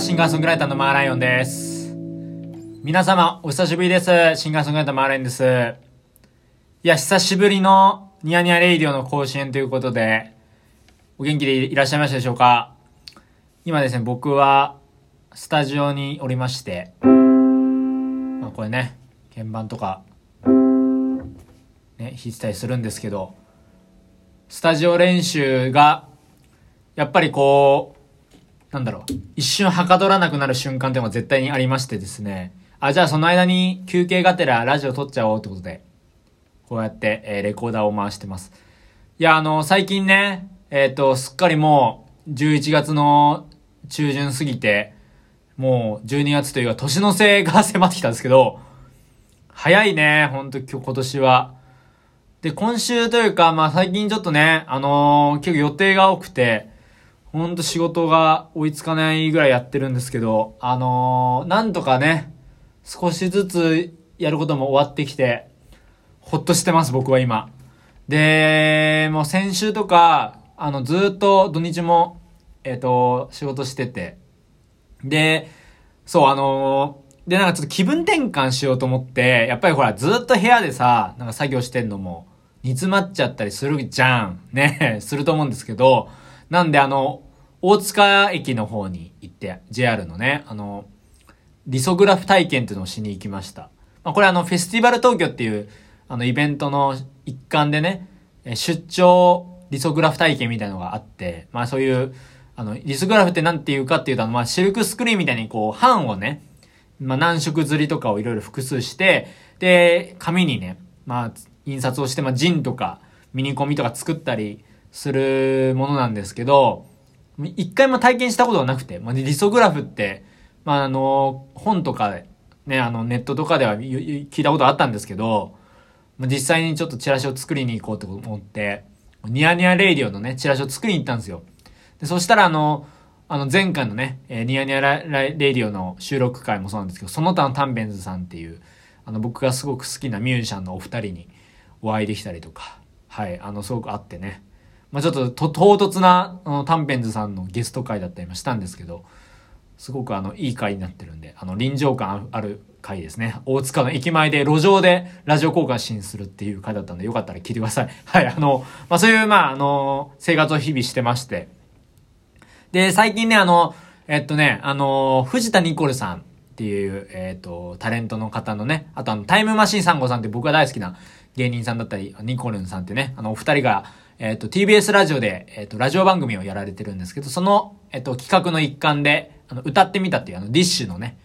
シンガーソングライターのマーライオンです。皆様、お久しぶりです。シンガーソングライターマーライオンです。いや、久しぶりのニヤニヤレイディオの更新ということで、お元気でいらっしゃいましたでしょうか？今ですね、僕は、スタジオにおりまして、まあこれね、鍵盤とか、ね、弾いてたりするんですけど、スタジオ練習が、やっぱりこう、なんだろう、一瞬はかどらなくなる瞬間っていうのが絶対にありましてですね。あ、じゃあその間に休憩がてらラジオ撮っちゃおうってことで、こうやって、えー、レコーダーを回してます。いや、あの、最近ね、えっ、ー、と、すっかりもう、11月の中旬過ぎて、もう12月というか年の瀬が迫ってきたんですけど、早いね、ほんと今日今年は。で、今週というか、まあ最近ちょっとね、あのー、結構予定が多くて、ほんと仕事が追いつかないぐらいやってるんですけど、あのー、なんとかね、少しずつやることも終わってきて、ほっとしてます、僕は今。で、もう先週とか、あの、ずっと土日も、えっ、ー、と、仕事してて。で、そう、あのー、で、なんかちょっと気分転換しようと思って、やっぱりほら、ずっと部屋でさ、なんか作業してんのも、煮詰まっちゃったりするじゃん。ね、すると思うんですけど、なんであの、大塚駅の方に行って、JR のね、あの、リソグラフ体験っていうのをしに行きました。まあ、これあの、フェスティバル東京っていう、あの、イベントの一環でね、出張リソグラフ体験みたいなのがあって、まあそういう、あの、リソグラフって何て言うかっていうと、まあシルクスクリーンみたいにこう、版をね、まあ何色釣りとかをいろいろ複数して、で、紙にね、まあ、印刷をして、まあ、 ZINE とか、ミニコミとか作ったりするものなんですけど、一回も体験したことがなくて、まあ、リソグラフって、まあ、あの、本とか、ね、あの、ネットとかでは聞いたことあったんですけど、まあ、実際にちょっとチラシを作りに行こうと思って、ニヤニヤレイディオのね、チラシを作りに行ったんですよ。で、そしたらあの、あの前回のね、えー、ニヤニヤレイディオの収録回もそうなんですけど、その他のタンベンズさんっていう、あの僕がすごく好きなミュージシャンのお二人にお会いできたりとか、はい、あの、すごくあってね、まあ、ちょっとと唐突な、あの、タンペンズさんのゲスト会だったりもしたんですけど、すごくあの、いい回になってるんで、あの、臨場感ある回ですね。大塚の駅前で路上でラジオ交換しするっていう回だったんで、よかったら聞いてください。はい、あの、まあ、そういう、まあ、あの、生活を日々してまして。で、最近ね、あの、えっとね、あの、藤田ニコルさんっていう、えっと、タレントの方のね、あとあの、タイムマシーン3号さんって僕が大好きな芸人さんだったり、ニコルンさんってね、あの、お二人が、えっ、ー、と、TBS ラジオで、えっ、ー、と、ラジオ番組をやられてるんですけど、その、えっ、ー、と、企画の一環で、あの、歌ってみたっていう、あの、ディッシュのね、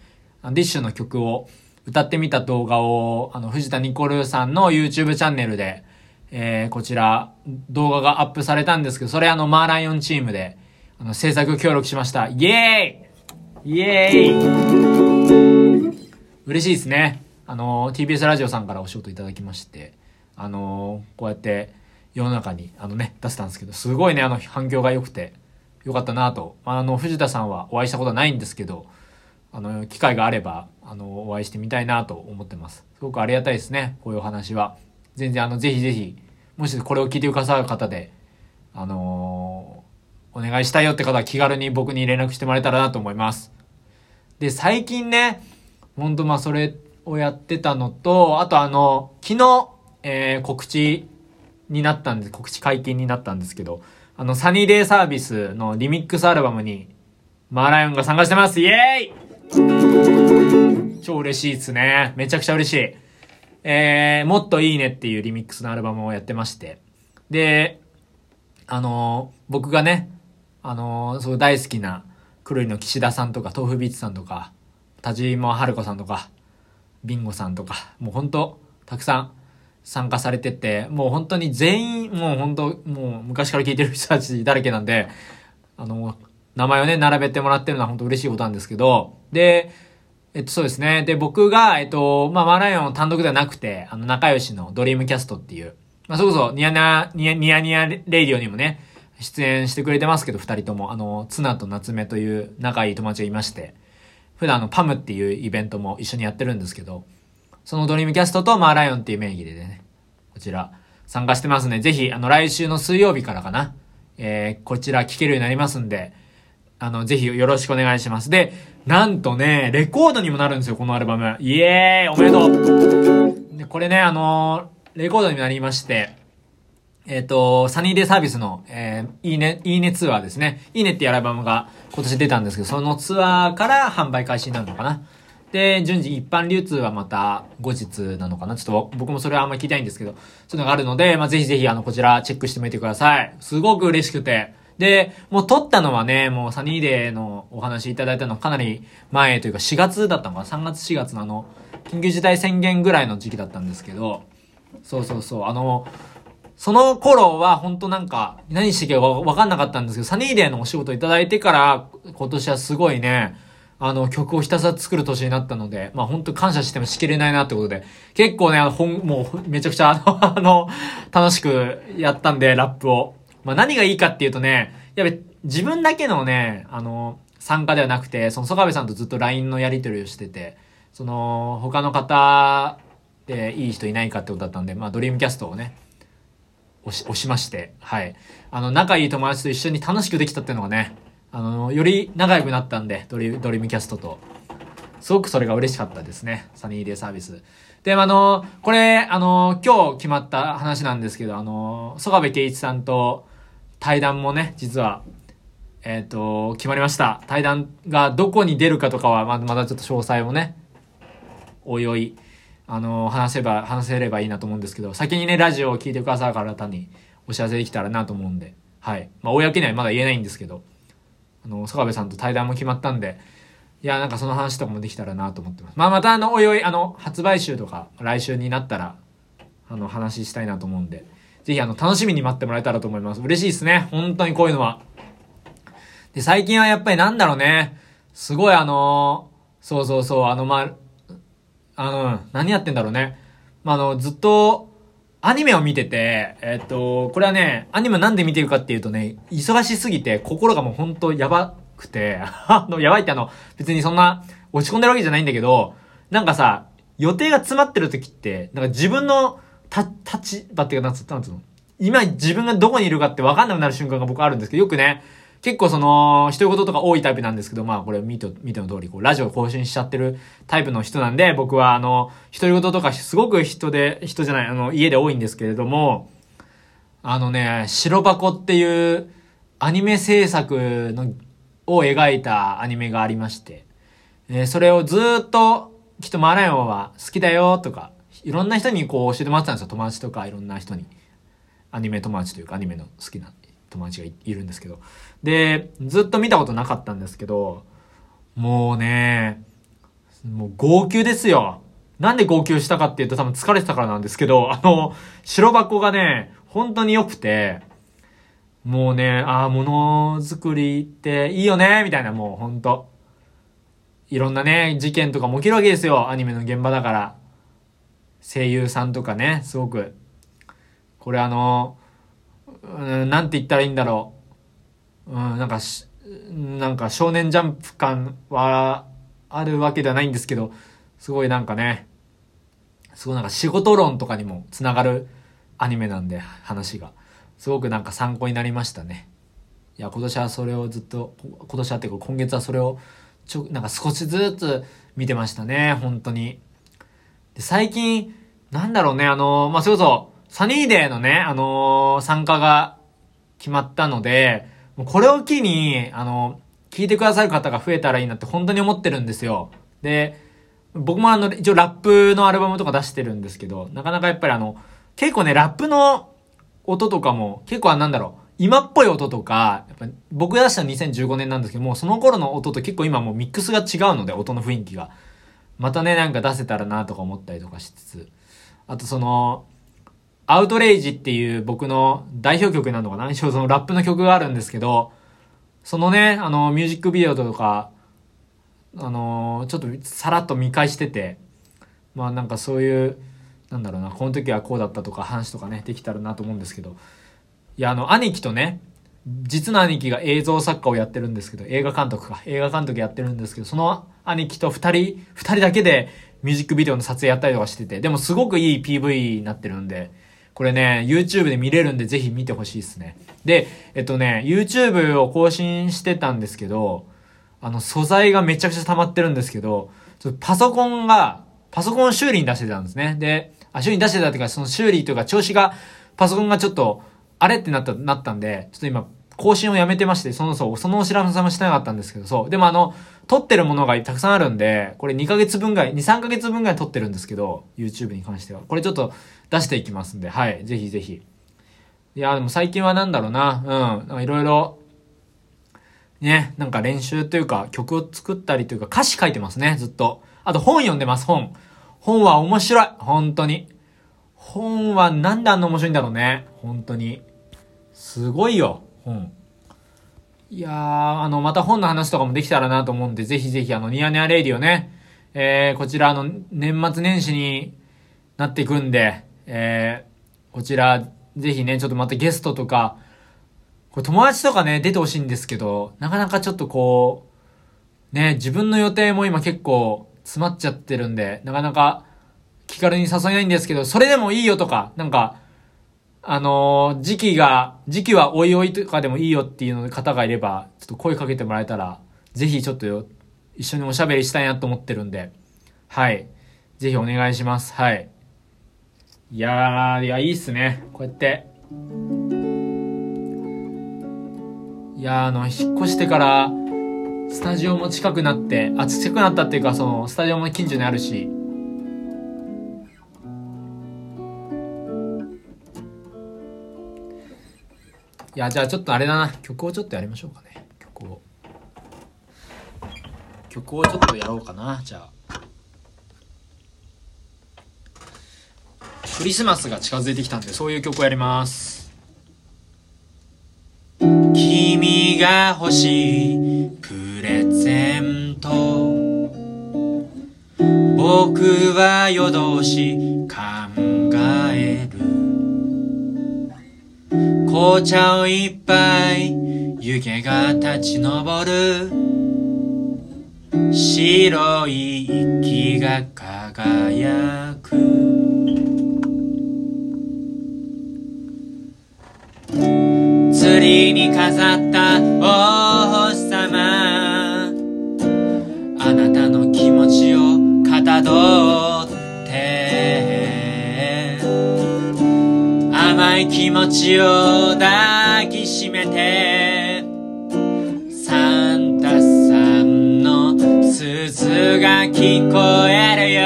あのディッシュの曲を歌ってみた動画を、あの、藤田ニコルさんの YouTube チャンネルで、えー、こちら、動画がアップされたんですけど、それあの、マーライオンチームで、あの、制作協力しました。イエーイイエーイ嬉しいですね。あの、TBS ラジオさんからお仕事いただきまして、あの、こうやって、世の中にあのね、出せたんですけど、すごいね、あの反響が良くて、良かったなと。あの、藤田さんはお会いしたことはないんですけど、あの、機会があれば、あの、お会いしてみたいなと思ってます。すごくありがたいですね、こういうお話は。全然あの、ぜひぜひ、もしこれを聞いてくださる方で、あのー、お願いしたいよって方は気軽に僕に連絡してもらえたらなと思います。で、最近ね、ほんとまあそれをやってたのと、あとあの、昨日、えー、告知になったんで、告知解禁になったんですけど、あの、サニーデイサービスのリミックスアルバムに、マーライオンが参加してますイエーイ超嬉しいっすね。めちゃくちゃ嬉しい。えー、もっといいねっていうリミックスのアルバムをやってまして。で、あのー、僕がね、あのー、そう大好きな、黒いの岸田さんとか、豆腐ビーツさんとか、田島春子さんとか、ビンゴさんとか、もうほんと、たくさん、参加されてて、もう本当に全員、もう本当、もう昔から聞いてる人たちだらけなんで、あの、名前をね、並べてもらってるのは本当嬉しいことなんですけど、で、えっと、そうですね。で、僕が、えっと、まあ、マーライオン単独ではなくて、あの、仲良しのドリームキャストっていう、まあ、それこそ、ニヤニヤ、ニヤニヤニヤレイディオにもね、出演してくれてますけど、二人とも、あの、ツナと夏目という仲いい友達がいまして、普段あの、パムっていうイベントも一緒にやってるんですけど、そのドリームキャストとマーライオンっていう名義でね、こちら参加してますね。ぜひ、あの、来週の水曜日からかな、えー、こちら聞けるようになりますんで、あの、ぜひよろしくお願いします。で、なんとね、レコードにもなるんですよ、このアルバム。イエーイおめでとうで、これね、あのー、レコードになりまして、えっ、ー、と、サニーデイサービスの、えー、いいね、いいねツアーですね。いいねっていうアルバムが今年出たんですけど、そのツアーから販売開始になるのかな。で、順次一般流通はまた後日なのかな。ちょっと僕もそれはあんまり聞きたいんですけど、そういうのがあるので、まあ、ぜひぜひあの、こちらチェックしてみてください。すごく嬉しくて。で、もう撮ったのはね、もうサニーデーのお話いただいたのかなり前というか4月だったのかな ?3 月4月のあの、緊急事態宣言ぐらいの時期だったんですけど、そうそうそう、あの、その頃は本当なんか、何していけばわかんなかったんですけど、サニーデーのお仕事いただいてから、今年はすごいね、あの、曲をひたすら作る年になったので、まあ本当感謝してもしきれないなってことで、結構ね、あの、ほん、もうめちゃくちゃあの、あの、楽しくやったんで、ラップを。まあ何がいいかっていうとね、やべ、自分だけのね、あの、参加ではなくて、その曽我部さんとずっと LINE のやり取りをしてて、その、他の方でいい人いないかってことだったんで、まあドリームキャストをね、押し、押しまして、はい。あの、仲いい友達と一緒に楽しくできたっていうのがね、あの、より仲良くなったんで、ドリドリームキャストと。すごくそれが嬉しかったですね。サニーデイサービス。で、あの、これ、あの、今日決まった話なんですけど、あの、曽我部圭一さんと対談もね、実は、えっ、ー、と、決まりました。対談がどこに出るかとかは、まだまだちょっと詳細をね、おいおい、あの、話せば、話せればいいなと思うんですけど、先にね、ラジオを聞いてくださる方にお知らせできたらなと思うんで、はい。まあ、公にはまだ言えないんですけど、あの、坂部さんと対談も決まったんで、いや、なんかその話とかもできたらなと思ってます。まあ、またあの、おいおい、あの、発売週とか、来週になったら、あの、話したいなと思うんで、ぜひあの、楽しみに待ってもらえたらと思います。嬉しいですね。本当にこういうのは。で、最近はやっぱりなんだろうね。すごいあのそうそうそう、あの、まあの、何やってんだろうね。まあ、あの、ずっと、アニメを見てて、えっと、これはね、アニメなんで見てるかっていうとね、忙しすぎて、心がもうほんとやばくて、あの、やばいってあの、別にそんな、落ち込んでるわけじゃないんだけど、なんかさ、予定が詰まってる時って、なんか自分の、た、立場っていうか、なんつうの？今自分がどこにいるかって分かんなくなる瞬間が僕あるんですけど、よくね、結構その、一言とか多いタイプなんですけど、まあこれ見て、見ての通り、こう、ラジオ更新しちゃってるタイプの人なんで、僕はあの、独り言とかすごく人で、人じゃない、あの、家で多いんですけれども、あのね、白箱っていうアニメ制作の、を描いたアニメがありまして、えー、それをずっと、きっとマーライオンは好きだよとか、いろんな人にこう教えてもらってたんですよ。友達とかいろんな人に。アニメ友達というかアニメの好きな友達がいるんですけど。で、ずっと見たことなかったんですけど、もうね、もう号泣ですよ。なんで号泣したかっていうと多分疲れてたからなんですけど、あの、白箱がね、本当に良くて、もうね、ああ、ものづくりっていいよね、みたいなもうほんと。いろんなね、事件とかも起きるわけですよ。アニメの現場だから。声優さんとかね、すごく。これあの、うん、なんて言ったらいいんだろう。うん、なんかし、なんか少年ジャンプ感はあるわけではないんですけど、すごいなんかね、すごいなんか仕事論とかにもつながるアニメなんで、話が。すごくなんか参考になりましたね。いや、今年はそれをずっと、今年はっていうか今月はそれをちょ、なんか少しずつ見てましたね、本当に。で、最近、なんだろうね、あのまあ、それこそ、サニーデーのね、あのー、参加が決まったので、もうこれを機に、あのー、聞いてくださる方が増えたらいいなって本当に思ってるんですよ。で、僕もあの、一応ラップのアルバムとか出してるんですけど、なかなかやっぱりあの、結構ね、ラップの音とかも、結構あなんだろう、今っぽい音とか、やっぱ僕出したの2015年なんですけども、その頃の音と結構今もうミックスが違うので、音の雰囲気が。またね、なんか出せたらなとか思ったりとかしつつ。あとその、アウトレイジっていう僕の代表曲なのかな？一応そのラップの曲があるんですけど、そのね、あの、ミュージックビデオとか、あの、ちょっとさらっと見返してて、まあなんかそういう、なんだろうな、この時はこうだったとか話とかね、できたらなと思うんですけど、いや、あの、兄貴とね、実の兄貴が映像作家をやってるんですけど、映画監督か、映画監督やってるんですけど、その兄貴と二人、二人だけでミュージックビデオの撮影やったりとかしてて、でもすごくいい PV になってるんで、これね、YouTube で見れるんでぜひ見てほしいですね。で、えっとね、YouTube を更新してたんですけど、あの、素材がめちゃくちゃ溜まってるんですけど、ちょっとパソコンが、パソコン修理に出してたんですね。で、あ、修理に出してたっていうか、その修理というか調子が、パソコンがちょっと、あれってなった、なったんで、ちょっと今、更新をやめてまして、その、そう、そのお知らせもしてなかったんですけど、そう。でもあの、撮ってるものがたくさんあるんで、これ2ヶ月分ぐらい、2、3ヶ月分ぐらい撮ってるんですけど、YouTube に関しては。これちょっと出していきますんで、はい。ぜひぜひ。いや、でも最近はなんだろうな。うん。いろいろ、ね、なんか練習というか、曲を作ったりというか、歌詞書いてますね、ずっと。あと本読んでます、本。本は面白い。本当に。本はなんであんな面白いんだろうね。本当に。すごいよ、本。いやー、あの、また本の話とかもできたらなと思うんで、ぜひぜひあの、ニヤニヤレイディオね、えー、こちらあの、年末年始になっていくんで、えー、こちら、ぜひね、ちょっとまたゲストとか、これ友達とかね、出てほしいんですけど、なかなかちょっとこう、ね、自分の予定も今結構詰まっちゃってるんで、なかなか気軽に誘えないんですけど、それでもいいよとか、なんか、あのー、時期が、時期はおいおいとかでもいいよっていうの方がいれば、ちょっと声かけてもらえたら、ぜひちょっと一緒におしゃべりしたいなと思ってるんで、はい。ぜひお願いします。はい。いやー、いや、いいっすね。こうやって。いやー、あの、引っ越してから、スタジオも近くなって、あ、近くなったっていうか、その、スタジオも近所にあるし、いや、じゃあちょっとあれだな。曲をちょっとやりましょうかね。曲を。曲をちょっとやろうかな。じゃあ。クリスマスが近づいてきたんで、そういう曲をやります。君が欲しいプレゼント僕は夜通し考える紅茶を一杯湯気が立ち上る。白い息が輝く。釣りに飾った王様。あなたの気持ちをかたど甘気持ちを抱きしめて。サンタさんの鈴が聞こえるよ。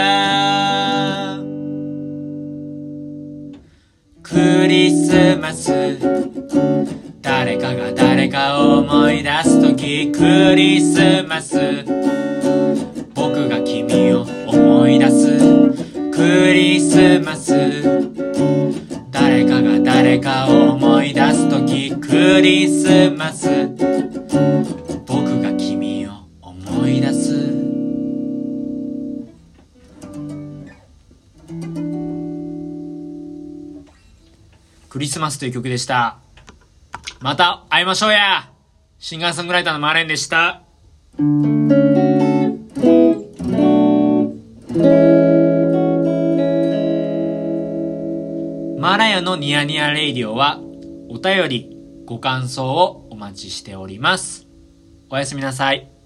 クリスマス。誰かが誰かを思い出す時クリスマス。僕が君を思い出す。クリスマス。かが誰かを思い出す時クリスマス僕が君を思い出すクリスマスという曲でした。また会いましょうやシンガーソングライターのマーレンでした。のニヤニヤレイディオはお便り、ご感想をお待ちしております。おやすみなさい。